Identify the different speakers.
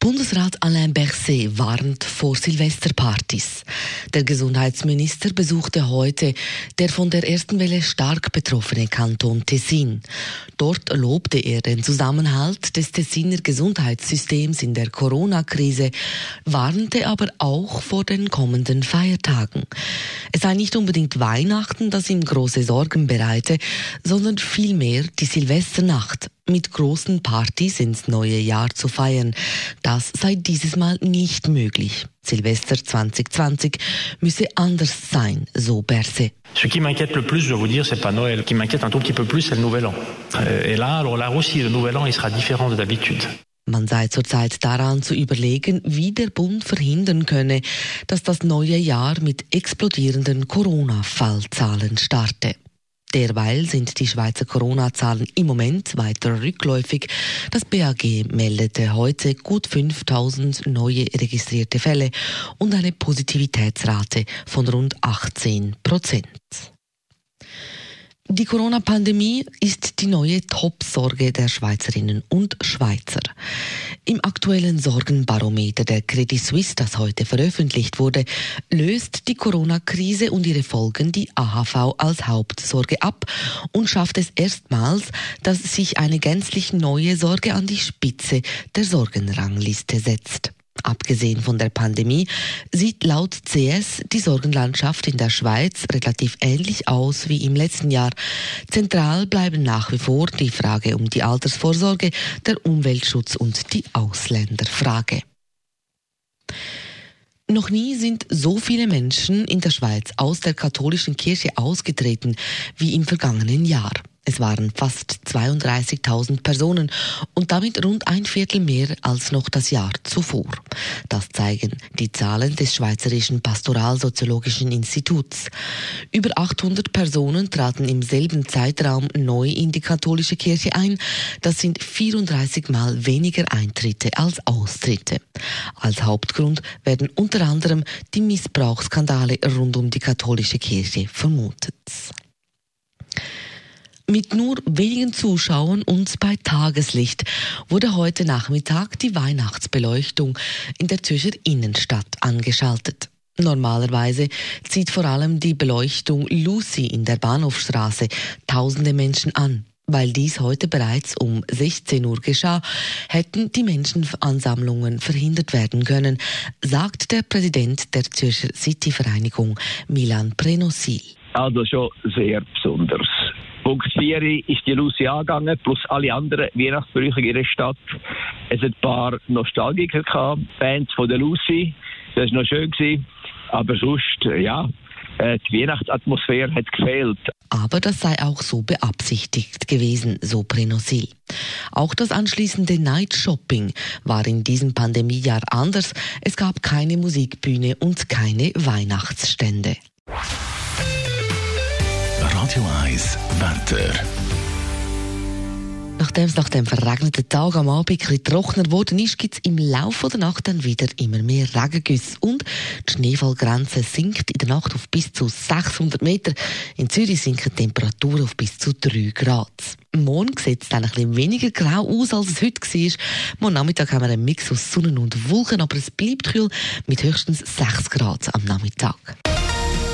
Speaker 1: Bundesrat Alain Berset warnt vor Silvesterpartys. Der Gesundheitsminister besuchte heute der von der ersten Welle stark betroffene Kanton Tessin. Dort lobte er den Zusammenhalt des Tessiner Gesundheitssystems in der Corona-Krise, warnte aber auch vor den kommenden Feiertagen. Es sei nicht unbedingt Weihnachten, das ihm große Sorgen bereite, sondern vielmehr die Silvesternacht mit großen Partys ins neue Jahr zu feiern. Das sei dieses Mal nicht möglich. Silvester 2020 müsse anders sein, so Berset.
Speaker 2: Ce qui m'inquiète le plus, je dois vous dire, c'est pas Noël. Ce qui m'inquiète un tout petit peu plus, c'est le Nouvel An. Euh, et là, alors là aussi, le Nouvel An, il sera différent de d'habitude.
Speaker 1: Man sei zurzeit daran zu überlegen, wie der Bund verhindern könne, dass das neue Jahr mit explodierenden Corona-Fallzahlen starte. Derweil sind die Schweizer Corona-Zahlen im Moment weiter rückläufig. Das BAG meldete heute gut 5000 neue registrierte Fälle und eine Positivitätsrate von rund 18 Prozent. Die Corona-Pandemie ist die neue Top-Sorge der Schweizerinnen und Schweizer. Im aktuellen Sorgenbarometer der Credit Suisse, das heute veröffentlicht wurde, löst die Corona-Krise und ihre Folgen die AHV als Hauptsorge ab und schafft es erstmals, dass sich eine gänzlich neue Sorge an die Spitze der Sorgenrangliste setzt. Abgesehen von der Pandemie sieht laut CS die Sorgenlandschaft in der Schweiz relativ ähnlich aus wie im letzten Jahr. Zentral bleiben nach wie vor die Frage um die Altersvorsorge, der Umweltschutz und die Ausländerfrage. Noch nie sind so viele Menschen in der Schweiz aus der katholischen Kirche ausgetreten wie im vergangenen Jahr. Es waren fast 32.000 Personen und damit rund ein Viertel mehr als noch das Jahr zuvor. Das zeigen die Zahlen des Schweizerischen Pastoralsoziologischen Instituts. Über 800 Personen traten im selben Zeitraum neu in die katholische Kirche ein. Das sind 34 Mal weniger Eintritte als Austritte. Als Hauptgrund werden unter anderem die Missbrauchsskandale rund um die katholische Kirche vermutet. Mit nur wenigen Zuschauern und bei Tageslicht wurde heute Nachmittag die Weihnachtsbeleuchtung in der Zürcher Innenstadt angeschaltet. Normalerweise zieht vor allem die Beleuchtung Lucy in der Bahnhofstraße tausende Menschen an. Weil dies heute bereits um 16 Uhr geschah, hätten die Menschenansammlungen verhindert werden können, sagt der Präsident der Zürcher City-Vereinigung Milan Prenosil.
Speaker 3: Also schon sehr besonders. Punkt 4 ist die Lucy angegangen, plus alle anderen Weihnachtsbrüche in der Stadt. Es hat ein paar Nostalgiker gehabt, Fans von der Lucy. Das war noch schön. Gewesen. Aber sonst, ja, äh, die Weihnachtsatmosphäre hat gefehlt.
Speaker 1: Aber das sei auch so beabsichtigt gewesen, so Prenosil. Auch das anschließende Night Shopping war in diesem Pandemiejahr anders. Es gab keine Musikbühne und keine Weihnachtsstände.
Speaker 4: Radio 1 Wetter.
Speaker 1: Nachdem es nach dem verregneten Tag am Abend bisschen trockener ist, gibt es im Laufe der Nacht dann wieder immer mehr Regengüsse. Und die Schneefallgrenze sinkt in der Nacht auf bis zu 600 Meter. In Zürich sinken die Temperaturen auf bis zu 3 Grad. Morgen sieht es dann ein bisschen weniger grau aus, als es heute war. Morgen Nachmittag haben wir einen Mix aus Sonne und Wolken, aber es bleibt kühl mit höchstens 6 Grad am Nachmittag.